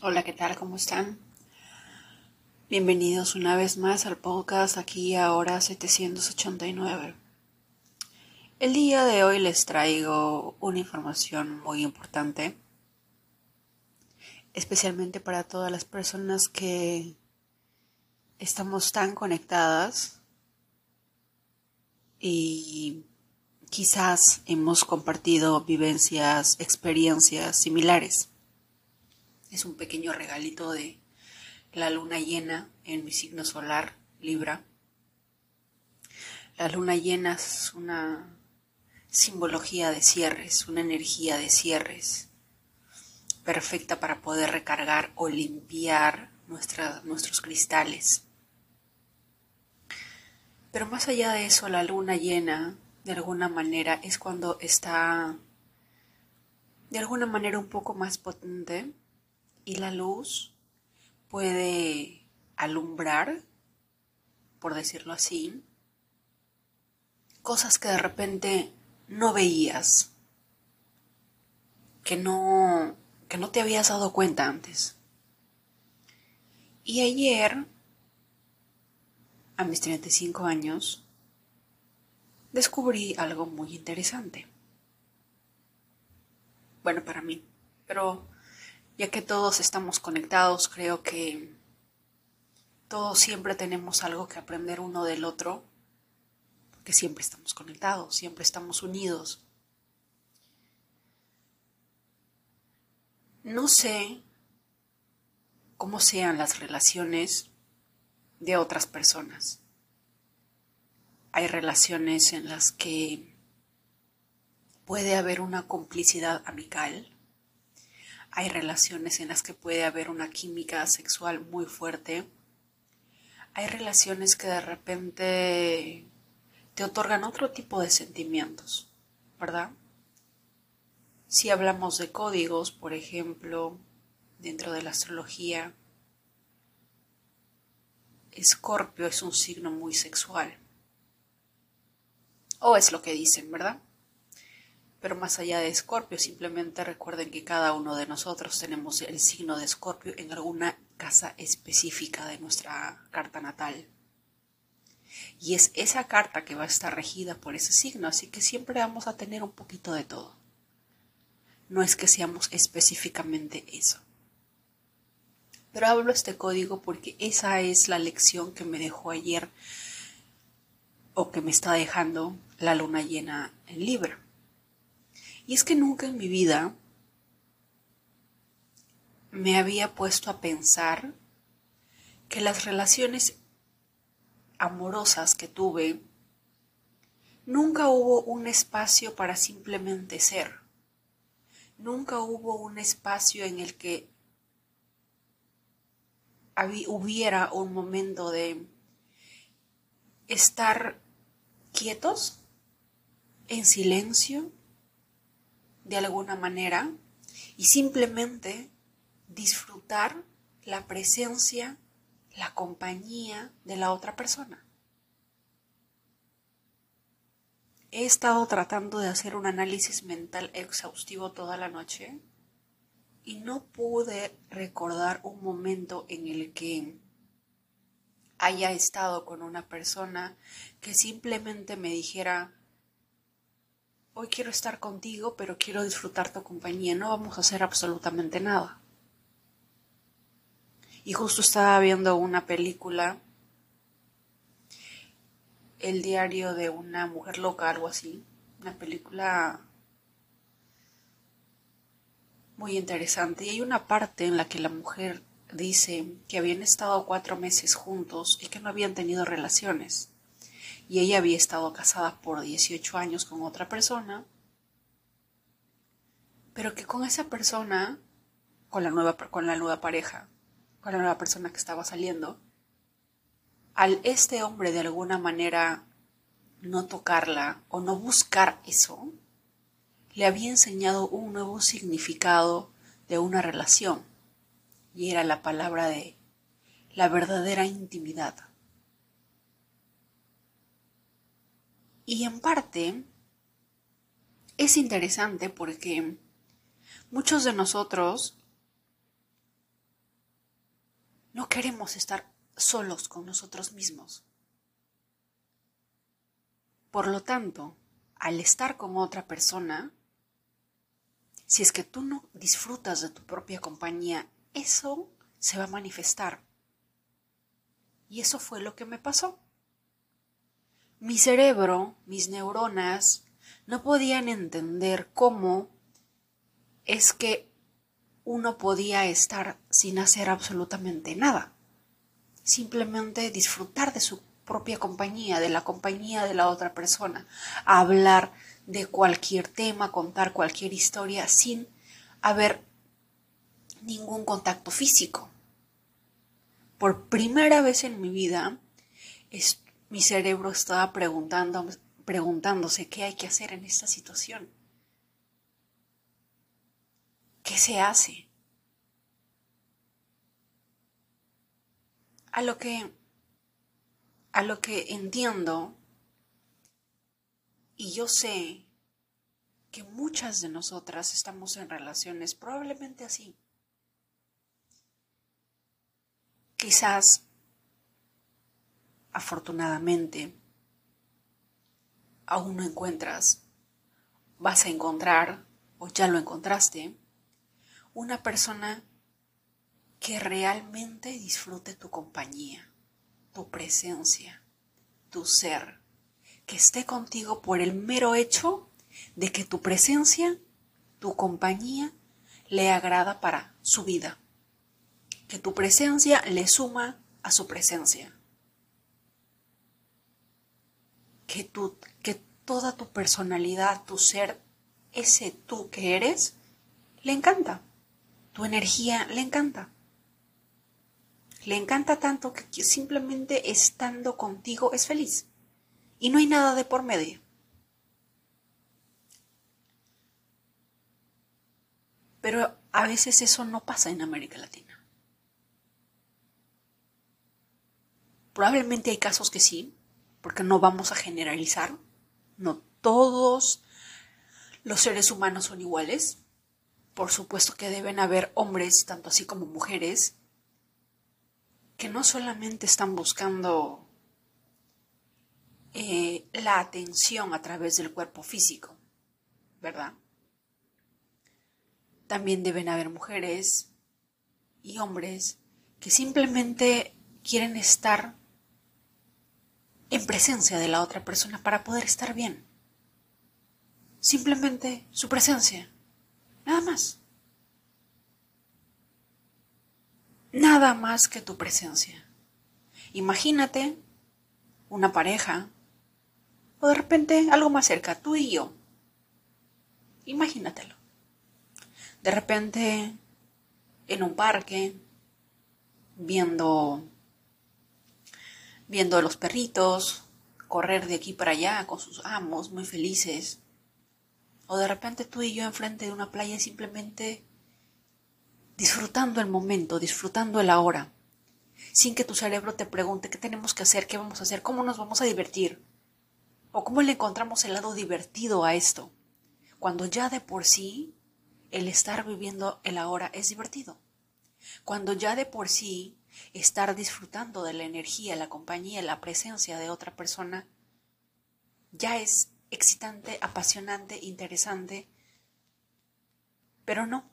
Hola, ¿qué tal? ¿Cómo están? Bienvenidos una vez más al podcast aquí ahora 789. El día de hoy les traigo una información muy importante, especialmente para todas las personas que estamos tan conectadas y quizás hemos compartido vivencias, experiencias similares. Es un pequeño regalito de la luna llena en mi signo solar, Libra. La luna llena es una simbología de cierres, una energía de cierres, perfecta para poder recargar o limpiar nuestros cristales. Pero más allá de eso, la luna llena, de alguna manera, es cuando está de alguna manera un poco más potente y la luz puede alumbrar, por decirlo así, cosas que de repente no veías, que no, que no te habías dado cuenta antes. Y ayer, a mis 35 años, descubrí algo muy interesante. Bueno, para mí, pero ya que todos estamos conectados, creo que todos siempre tenemos algo que aprender uno del otro, porque siempre estamos conectados, siempre estamos unidos. No sé cómo sean las relaciones de otras personas. Hay relaciones en las que puede haber una complicidad amical hay relaciones en las que puede haber una química sexual muy fuerte. Hay relaciones que de repente te otorgan otro tipo de sentimientos, ¿verdad? Si hablamos de códigos, por ejemplo, dentro de la astrología, Escorpio es un signo muy sexual. O es lo que dicen, ¿verdad? Pero más allá de Escorpio, simplemente recuerden que cada uno de nosotros tenemos el signo de Escorpio en alguna casa específica de nuestra carta natal. Y es esa carta que va a estar regida por ese signo, así que siempre vamos a tener un poquito de todo. No es que seamos específicamente eso. Pero hablo este código porque esa es la lección que me dejó ayer o que me está dejando la luna llena en Libra. Y es que nunca en mi vida me había puesto a pensar que las relaciones amorosas que tuve, nunca hubo un espacio para simplemente ser. Nunca hubo un espacio en el que hubiera un momento de estar quietos, en silencio, de alguna manera y simplemente disfrutar la presencia, la compañía de la otra persona. He estado tratando de hacer un análisis mental exhaustivo toda la noche y no pude recordar un momento en el que haya estado con una persona que simplemente me dijera hoy quiero estar contigo, pero quiero disfrutar tu compañía, no vamos a hacer absolutamente nada. Y justo estaba viendo una película, El diario de una mujer loca, algo así, una película muy interesante. Y hay una parte en la que la mujer dice que habían estado cuatro meses juntos y que no habían tenido relaciones y ella había estado casada por 18 años con otra persona, pero que con esa persona, con la nueva, con la nueva pareja, con la nueva persona que estaba saliendo, al este hombre de alguna manera no tocarla o no buscar eso, le había enseñado un nuevo significado de una relación, y era la palabra de la verdadera intimidad. Y en parte es interesante porque muchos de nosotros No queremos estar solos con nosotros mismos. Por lo tanto, al estar con otra persona, si es que tú no disfrutas de tu propia compañía, eso se va a manifestar. Y eso fue lo que me pasó. Mi cerebro, mis neuronas, no podían entender cómo es que uno podía estar sin hacer absolutamente nada. Simplemente disfrutar de su propia compañía, de la compañía de la otra persona, hablar de cualquier tema, contar cualquier historia sin haber ningún contacto físico. Por primera vez en mi vida, mi cerebro estaba preguntando, preguntándose qué hay que hacer en esta situación. ¿Qué se hace? A lo que a lo que entiendo y yo sé que muchas de nosotras estamos en relaciones probablemente así. Quizás, afortunadamente, aún no encuentras, vas a encontrar, o ya lo encontraste, una persona que realmente disfrute tu compañía tu presencia, tu ser, que esté contigo por el mero hecho de que tu presencia, tu compañía, le agrada para su vida, que tu presencia le suma a su presencia, que, tu, que toda tu personalidad, tu ser, ese tú que eres, le encanta, tu energía le encanta. Le encanta tanto que simplemente estando contigo es feliz. Y no hay nada de por medio. Pero a veces eso no pasa en América Latina. Probablemente hay casos que sí, porque no vamos a generalizar. No todos los seres humanos son iguales. Por supuesto que deben haber hombres, tanto así como mujeres, que no solamente están buscando eh, la atención a través del cuerpo físico, ¿verdad? También deben haber mujeres y hombres que simplemente quieren estar en presencia de la otra persona para poder estar bien. Simplemente su presencia. Nada más. nada más que tu presencia. Imagínate una pareja o de repente algo más cerca, tú y yo. Imagínatelo. De repente en un parque viendo viendo a los perritos correr de aquí para allá con sus amos muy felices. O de repente tú y yo enfrente de una playa simplemente disfrutando el momento, disfrutando el ahora, sin que tu cerebro te pregunte qué tenemos que hacer, qué vamos a hacer, cómo nos vamos a divertir, o cómo le encontramos el lado divertido a esto, cuando ya de por sí el estar viviendo el ahora es divertido, cuando ya de por sí estar disfrutando de la energía, la compañía, la presencia de otra persona ya es excitante, apasionante, interesante, pero no,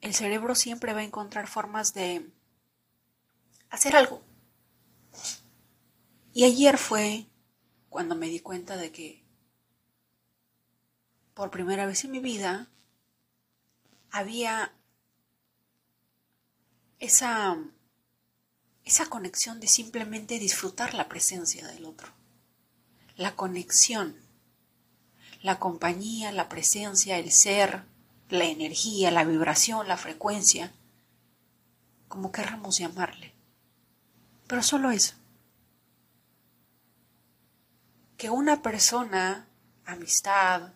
el cerebro siempre va a encontrar formas de hacer algo. Y ayer fue cuando me di cuenta de que por primera vez en mi vida había esa, esa conexión de simplemente disfrutar la presencia del otro. La conexión, la compañía, la presencia, el ser, la energía, la vibración, la frecuencia, como querramos llamarle. Pero solo eso. Que una persona, amistad,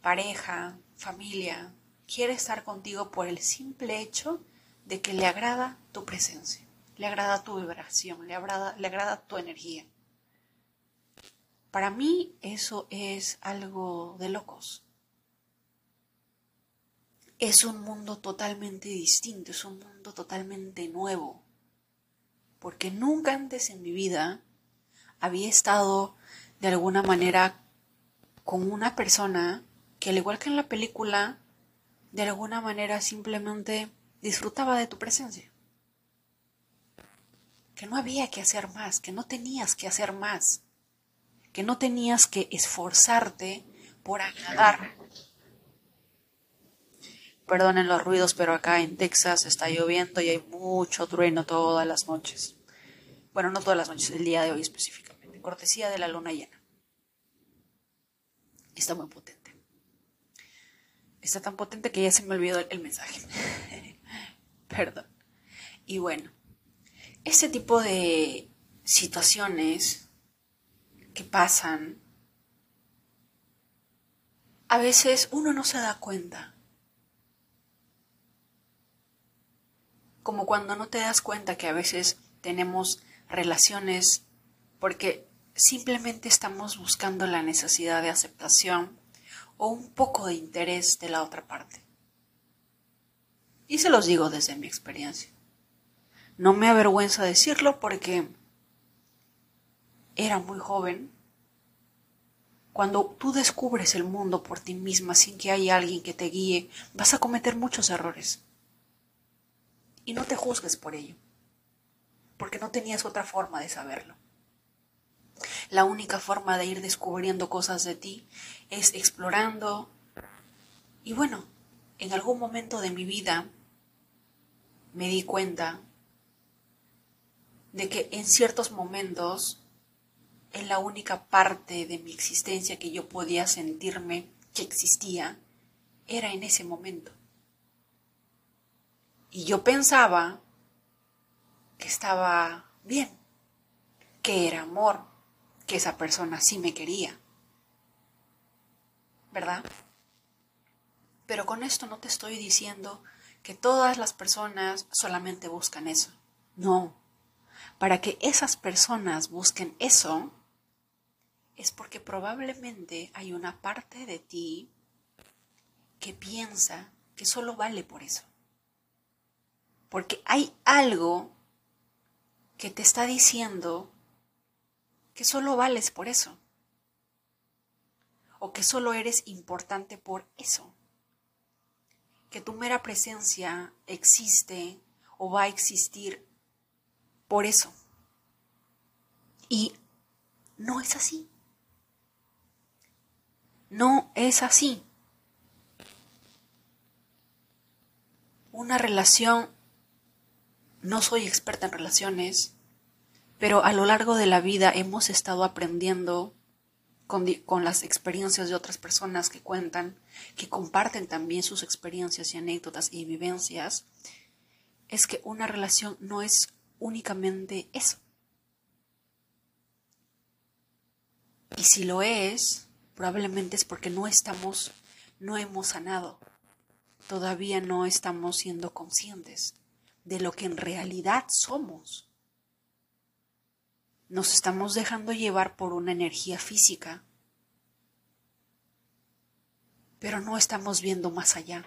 pareja, familia, quiere estar contigo por el simple hecho de que le agrada tu presencia, le agrada tu vibración, le agrada, le agrada tu energía. Para mí eso es algo de locos es un mundo totalmente distinto, es un mundo totalmente nuevo. Porque nunca antes en mi vida había estado de alguna manera con una persona que al igual que en la película, de alguna manera simplemente disfrutaba de tu presencia. Que no había que hacer más, que no tenías que hacer más, que no tenías que esforzarte por agradar. Perdonen los ruidos, pero acá en Texas está lloviendo y hay mucho trueno todas las noches. Bueno, no todas las noches, el día de hoy específicamente. Cortesía de la luna llena. Está muy potente. Está tan potente que ya se me olvidó el mensaje. Perdón. Y bueno, este tipo de situaciones que pasan, a veces uno no se da cuenta. Como cuando no te das cuenta que a veces tenemos relaciones porque simplemente estamos buscando la necesidad de aceptación o un poco de interés de la otra parte. Y se los digo desde mi experiencia. No me avergüenza decirlo porque era muy joven. Cuando tú descubres el mundo por ti misma sin que haya alguien que te guíe, vas a cometer muchos errores. Y no te juzgues por ello, porque no tenías otra forma de saberlo. La única forma de ir descubriendo cosas de ti es explorando. Y bueno, en algún momento de mi vida me di cuenta de que en ciertos momentos en la única parte de mi existencia que yo podía sentirme que existía era en ese momento. Y yo pensaba que estaba bien, que era amor, que esa persona sí me quería. ¿Verdad? Pero con esto no te estoy diciendo que todas las personas solamente buscan eso. No. Para que esas personas busquen eso, es porque probablemente hay una parte de ti que piensa que solo vale por eso. Porque hay algo que te está diciendo que solo vales por eso. O que solo eres importante por eso que tu mera presencia existe o va a existir por eso. Y no es así. No es así. Una relación, no soy experta en relaciones, pero a lo largo de la vida hemos estado aprendiendo con, las experiencias de otras personas que cuentan, que comparten también sus experiencias y anécdotas y vivencias, es que una relación no es únicamente eso. Y si lo es, probablemente es porque no estamos, no hemos sanado. Todavía no estamos siendo conscientes de lo que en realidad somos. Nos estamos dejando llevar por una energía física, pero no estamos viendo más allá.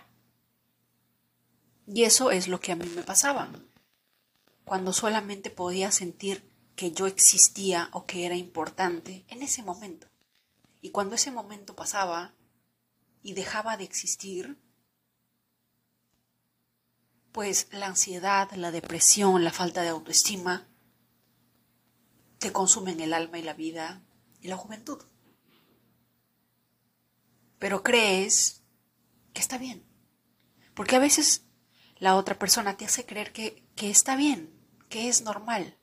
Y eso es lo que a mí me pasaba. Cuando solamente podía sentir que yo existía o que era importante en ese momento. Y cuando ese momento pasaba y dejaba de existir, pues la ansiedad, la depresión, la falta de autoestima te consumen el alma y la vida y la juventud. Pero crees que está bien. Porque a veces la otra persona te hace creer que, que está bien, que es normal.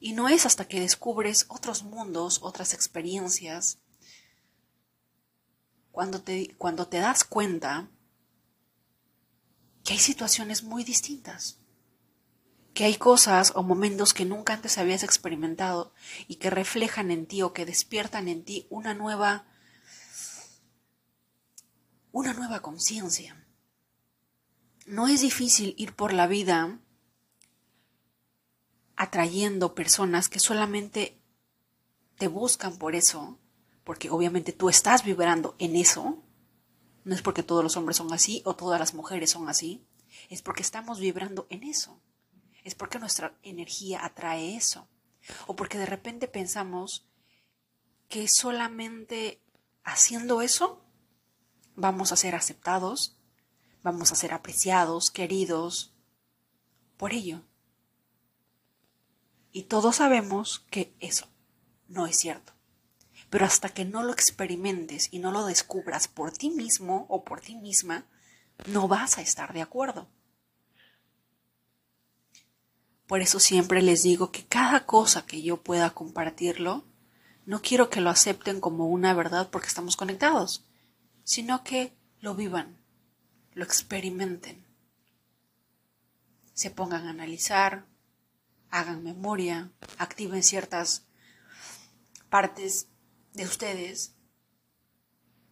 Y no es hasta que descubres otros mundos, otras experiencias, cuando te, cuando te das cuenta que hay situaciones muy distintas que hay cosas o momentos que nunca antes habías experimentado y que reflejan en ti o que despiertan en ti una nueva una nueva conciencia. No es difícil ir por la vida atrayendo personas que solamente te buscan por eso, porque obviamente tú estás vibrando en eso, no es porque todos los hombres son así o todas las mujeres son así, es porque estamos vibrando en eso, es porque nuestra energía atrae eso, o porque de repente pensamos que solamente haciendo eso vamos a ser aceptados, vamos a ser apreciados, queridos, por ello. Y todos sabemos que eso no es cierto. Pero hasta que no lo experimentes y no lo descubras por ti mismo o por ti misma, no vas a estar de acuerdo. Por eso siempre les digo que cada cosa que yo pueda compartirlo, no quiero que lo acepten como una verdad porque estamos conectados, sino que lo vivan, lo experimenten, se pongan a analizar, hagan memoria, activen ciertas partes de ustedes,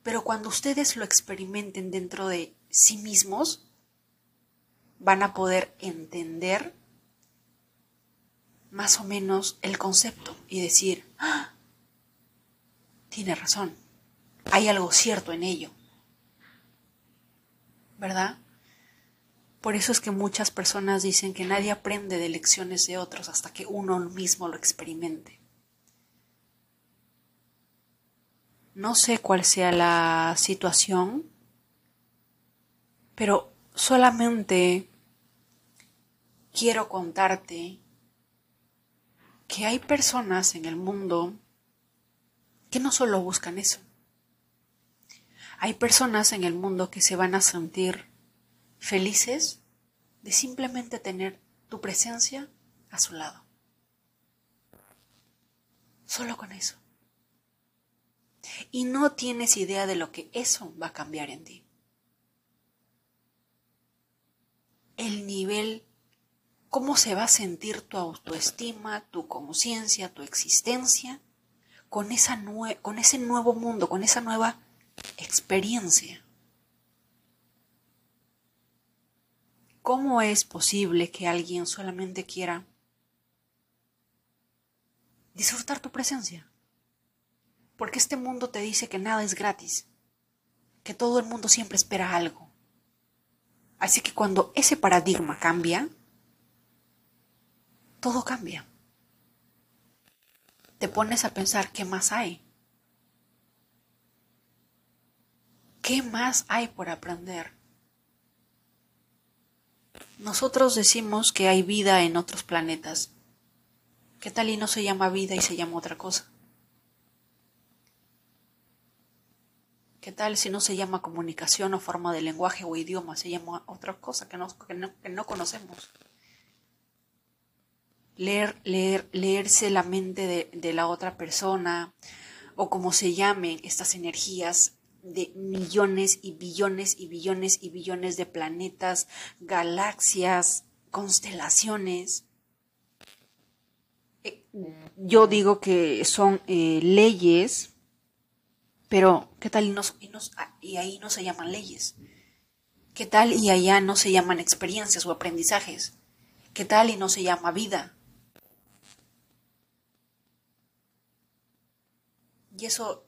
pero cuando ustedes lo experimenten dentro de sí mismos, van a poder entender más o menos el concepto y decir, ¡Ah! tiene razón, hay algo cierto en ello, ¿verdad? Por eso es que muchas personas dicen que nadie aprende de lecciones de otros hasta que uno mismo lo experimente. No sé cuál sea la situación, pero solamente quiero contarte que hay personas en el mundo que no solo buscan eso. Hay personas en el mundo que se van a sentir felices de simplemente tener tu presencia a su lado. Solo con eso y no tienes idea de lo que eso va a cambiar en ti. El nivel, cómo se va a sentir tu autoestima, tu conciencia, tu existencia con, esa con ese nuevo mundo, con esa nueva experiencia. ¿Cómo es posible que alguien solamente quiera disfrutar tu presencia? Porque este mundo te dice que nada es gratis, que todo el mundo siempre espera algo. Así que cuando ese paradigma cambia, todo cambia. Te pones a pensar qué más hay. ¿Qué más hay por aprender? Nosotros decimos que hay vida en otros planetas. ¿Qué tal y no se llama vida y se llama otra cosa? ¿Qué tal si no se llama comunicación o forma de lenguaje o idioma? Se llama otra cosa que no, que no, conocemos. Leer, leer, leerse la mente de, de la otra persona o como se llamen estas energías de millones y billones y billones y billones de planetas, galaxias, constelaciones. Eh, yo digo que son eh, leyes pero, ¿qué tal y, y ahí no se llaman leyes? ¿Qué tal y allá no se llaman experiencias o aprendizajes? ¿Qué tal y no se llama vida? Y eso,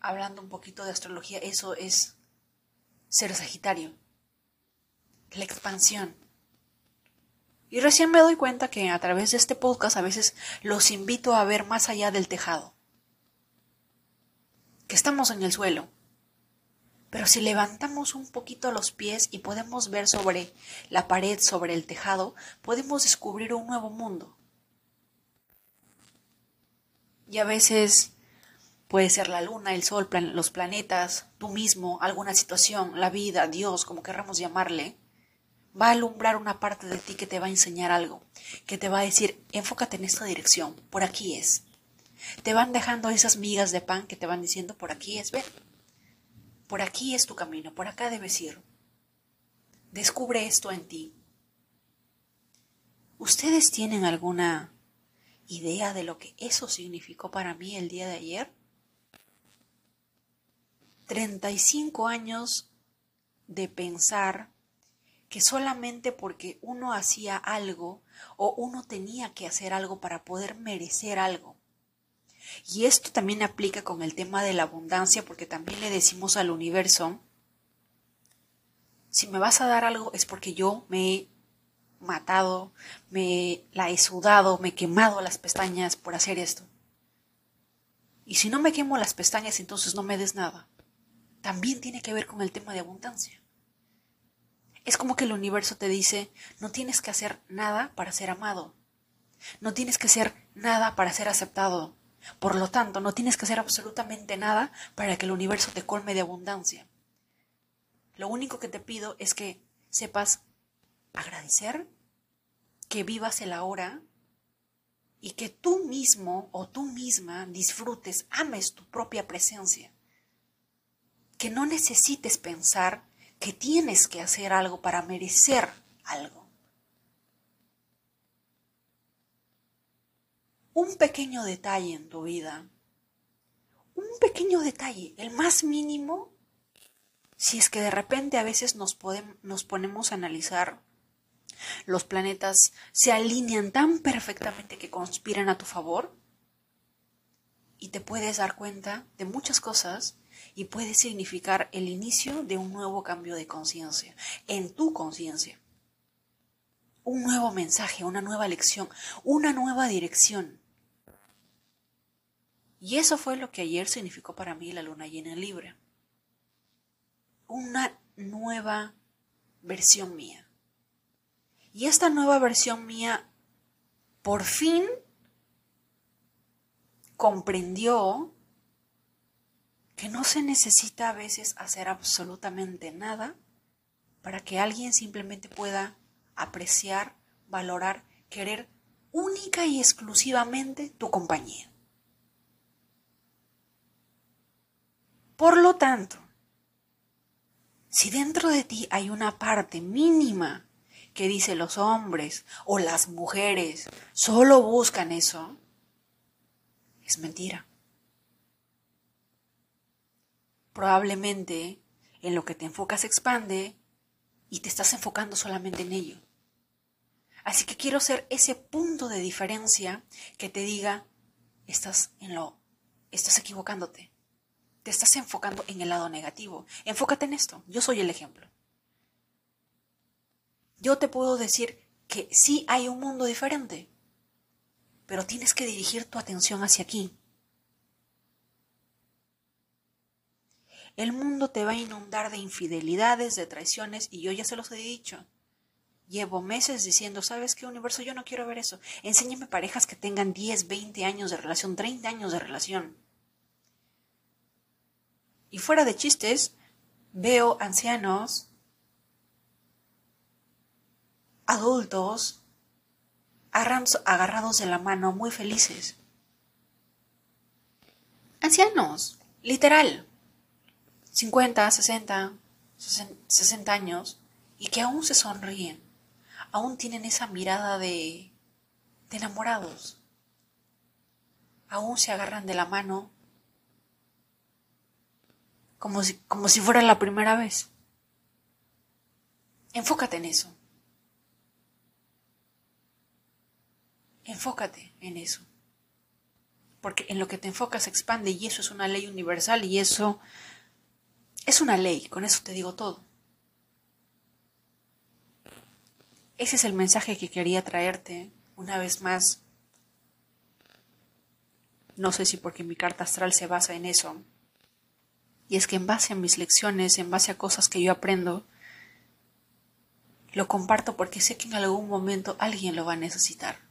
hablando un poquito de astrología, eso es ser Sagitario, la expansión. Y recién me doy cuenta que a través de este podcast a veces los invito a ver más allá del tejado que estamos en el suelo. Pero si levantamos un poquito los pies y podemos ver sobre la pared, sobre el tejado, podemos descubrir un nuevo mundo. Y a veces puede ser la luna, el sol, los planetas, tú mismo, alguna situación, la vida, Dios, como querramos llamarle, va a alumbrar una parte de ti que te va a enseñar algo, que te va a decir, enfócate en esta dirección, por aquí es. Te van dejando esas migas de pan que te van diciendo por aquí es ver. Por aquí es tu camino, por acá debes ir. Descubre esto en ti. ¿Ustedes tienen alguna idea de lo que eso significó para mí el día de ayer? 35 años de pensar que solamente porque uno hacía algo o uno tenía que hacer algo para poder merecer algo, y esto también aplica con el tema de la abundancia porque también le decimos al universo Si me vas a dar algo es porque yo me he matado, me la he sudado, me he quemado las pestañas por hacer esto. Y si no me quemo las pestañas, entonces no me des nada. También tiene que ver con el tema de abundancia. Es como que el universo te dice, no tienes que hacer nada para ser amado. No tienes que hacer nada para ser aceptado. Por lo tanto, no tienes que hacer absolutamente nada para que el universo te colme de abundancia. Lo único que te pido es que sepas agradecer, que vivas el ahora y que tú mismo o tú misma disfrutes, ames tu propia presencia. Que no necesites pensar que tienes que hacer algo para merecer algo. Un pequeño detalle en tu vida, un pequeño detalle, el más mínimo, si es que de repente a veces nos, nos ponemos a analizar los planetas se alinean tan perfectamente que conspiran a tu favor y te puedes dar cuenta de muchas cosas y puede significar el inicio de un nuevo cambio de conciencia, en tu conciencia. Un nuevo mensaje, una nueva lección, una nueva dirección. Y eso fue lo que ayer significó para mí la luna llena en Libra. Una nueva versión mía. Y esta nueva versión mía por fin comprendió que no se necesita a veces hacer absolutamente nada para que alguien simplemente pueda apreciar, valorar, querer única y exclusivamente tu compañía. Por lo tanto, si dentro de ti hay una parte mínima que dice los hombres o las mujeres solo buscan eso, es mentira. Probablemente en lo que te enfocas expande y te estás enfocando solamente en ello. Así que quiero ser ese punto de diferencia que te diga, estás en lo, estás equivocándote. Te estás enfocando en el lado negativo. Enfócate en esto. Yo soy el ejemplo yo te puedo decir que sí hay un mundo diferente, pero tienes que dirigir tu atención hacia aquí. El mundo te va a inundar de infidelidades, de traiciones, y yo ya se los he dicho. Llevo meses diciendo, ¿sabes qué universo? Yo no quiero ver eso. Enséñame parejas que tengan 10, 20 años de relación, 30 años de relación. Y fuera de chistes, veo ancianos adultos agarrados de la mano muy felices. Ancianos, literal, 50, 60, 60 años, y que aún se sonríen, aún tienen esa mirada de, de enamorados, aún se agarran de la mano como si, como si fuera la primera vez. Enfócate en eso. Enfócate en eso. Porque en lo que te enfocas se expande y eso es una ley universal y eso es una ley, con eso te digo todo. Ese es el mensaje que quería traerte una vez más. No sé si porque mi carta astral se basa en eso. Y es que en base a mis lecciones, en base a cosas que yo aprendo, lo comparto porque sé que en algún momento alguien lo va a necesitar.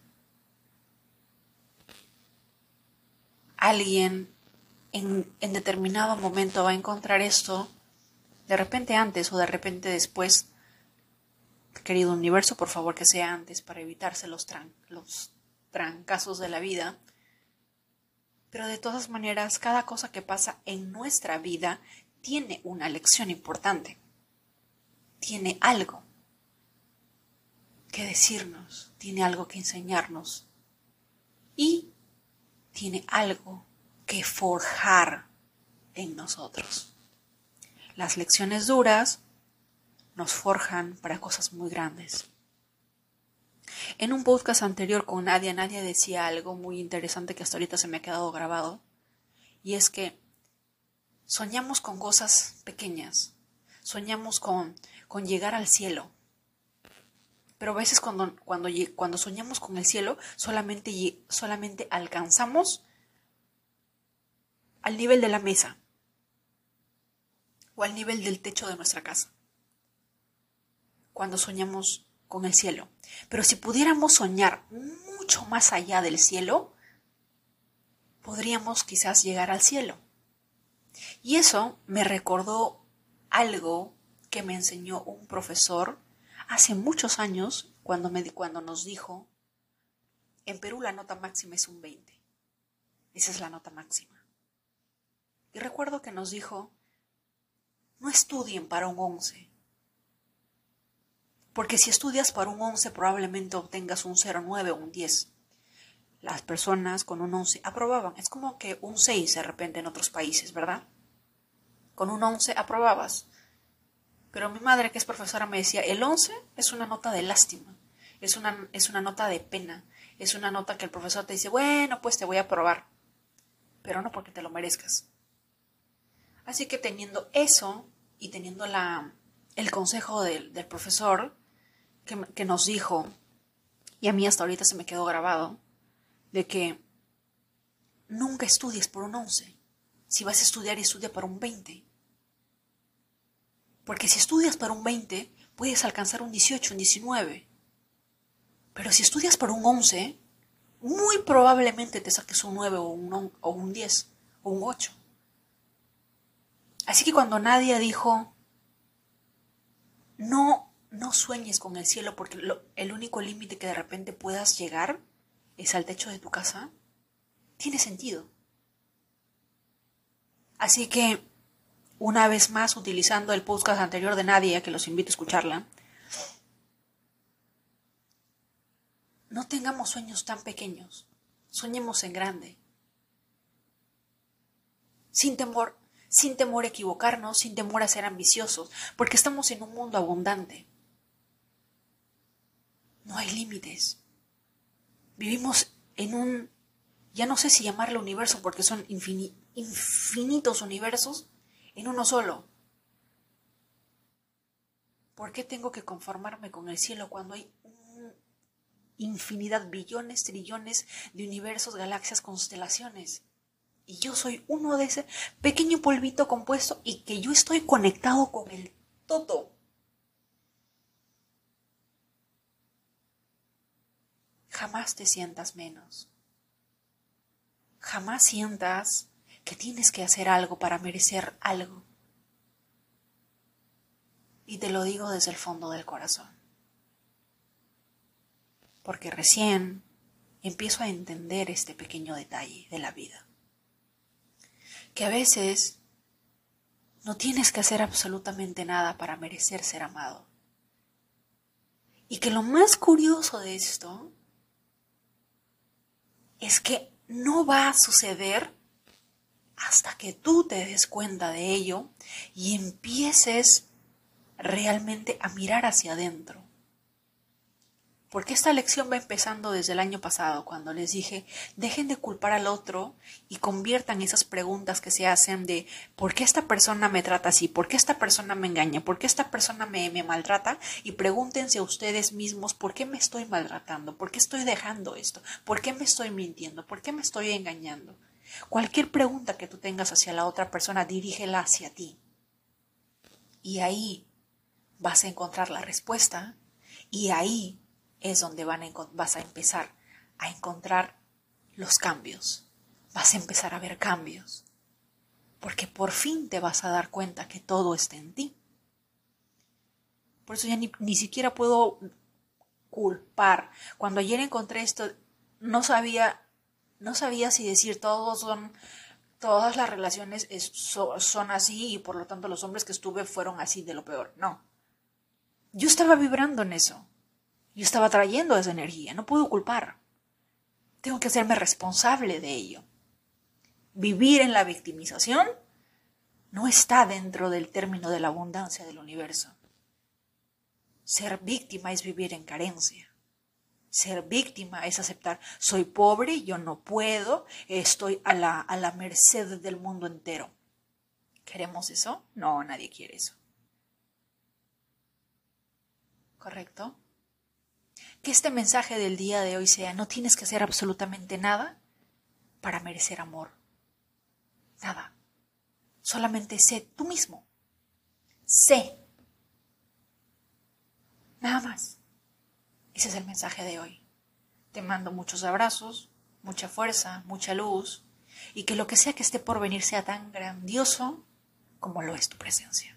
alguien en, determinado momento va a encontrar esto, de repente antes o de repente después, querido universo, por favor que sea antes para evitarse los, los trancazos de la vida. Pero de todas maneras, cada cosa que pasa en nuestra vida tiene una lección importante. Tiene algo que decirnos, tiene algo que enseñarnos. Y tiene algo que forjar en nosotros. Las lecciones duras nos forjan para cosas muy grandes. En un podcast anterior con Nadia, Nadia decía algo muy interesante que hasta ahorita se me ha quedado grabado, y es que soñamos con cosas pequeñas, soñamos con, con llegar al cielo. Pero a veces cuando, cuando, cuando soñamos con el cielo, solamente, solamente alcanzamos al nivel de la mesa o al nivel del techo de nuestra casa. Cuando soñamos con el cielo. Pero si pudiéramos soñar mucho más allá del cielo, podríamos quizás llegar al cielo. Y eso me recordó algo que me enseñó un profesor hace muchos años cuando, me, cuando nos dijo, en Perú la nota máxima es un 20. Esa es la nota máxima. Y recuerdo que nos dijo, no estudien para un 11. Porque si estudias para un 11 probablemente obtengas un 0,9 o un 10. Las personas con un 11 aprobaban. Es como que un 6 de repente en otros países, ¿verdad? Con un 11 aprobabas. Pero mi madre, que es profesora, me decía, el 11 es una nota de lástima, es una, es una nota de pena, es una nota que el profesor te dice, bueno, pues te voy a aprobar, pero no porque te lo merezcas. Así que teniendo eso y teniendo la, el consejo del, profesor que, que nos dijo, y a mí hasta ahorita se me quedó grabado, de que nunca estudies por un 11. Si vas a estudiar, estudia para un 20. Porque si estudias para un 20, puedes alcanzar un 18, un 19. Pero si estudias para un 11, muy probablemente te saques un 9 o un, o un 10 o un 8. Así que cuando nadie dijo, no, no sueñes con el cielo porque el único límite que de repente puedas llegar es al techo de tu casa, tiene sentido. Así que una vez más utilizando el podcast anterior de Nadia, que los invito a escucharla, no tengamos sueños tan pequeños, soñemos en grande, sin temor, sin temor a equivocarnos, sin temor a ser ambiciosos, porque estamos en un mundo abundante. No hay límites. Vivimos en un, ya no sé si llamarlo universo, porque son infinitos universos, en uno solo. ¿Por qué tengo que conformarme con el cielo cuando hay infinidad, billones, trillones de universos, galaxias, constelaciones? Y yo soy uno de ese pequeño polvito compuesto y que yo estoy conectado con el todo. Jamás te sientas menos. Jamás sientas que tienes que hacer algo para merecer algo. Y te lo digo desde el fondo del corazón. Porque recién empiezo a entender este pequeño detalle de la vida. Que a veces no tienes que hacer absolutamente nada para merecer ser amado. Y que lo más curioso de esto es que no va a suceder hasta que tú te des cuenta de ello y empieces realmente a mirar hacia adentro. Porque esta lección va empezando desde el año pasado, cuando les dije, dejen de culpar al otro y conviertan esas preguntas que se hacen de ¿por qué esta persona me trata así? ¿Por qué esta persona me engaña? ¿Por qué esta persona me, me maltrata? Y pregúntense a ustedes mismos ¿por qué me estoy maltratando? ¿Por qué estoy dejando esto? ¿Por qué me estoy mintiendo? ¿Por qué me estoy engañando? Cualquier pregunta que tú tengas hacia la otra persona, dirígela hacia ti. Y ahí vas a encontrar la respuesta y ahí es donde vas a empezar a encontrar los cambios. Vas a empezar a ver cambios. Porque por fin te vas a dar cuenta que todo está en ti. Por eso ya ni, ni siquiera puedo culpar. Cuando ayer encontré esto, no sabía no sabía si decir todos son, todas las relaciones son así y por lo tanto los hombres que estuve fueron así de lo peor. No. Yo estaba vibrando en eso. Yo estaba trayendo esa energía. No puedo culpar. Tengo que hacerme responsable de ello. Vivir en la victimización no está dentro del término de la abundancia del universo. Ser víctima es vivir en carencia. Ser víctima es aceptar, soy pobre, yo no puedo, estoy a la, a la merced del mundo entero. ¿Queremos eso? No, nadie quiere eso. ¿correcto? Que este mensaje del día de hoy sea, no tienes que hacer absolutamente nada para merecer amor. Nada. Solamente sé tú mismo. Sé. Nada más. Ese es el mensaje de hoy. Te mando muchos abrazos, mucha fuerza, mucha luz y que lo que sea que esté por venir sea tan grandioso como lo es tu presencia.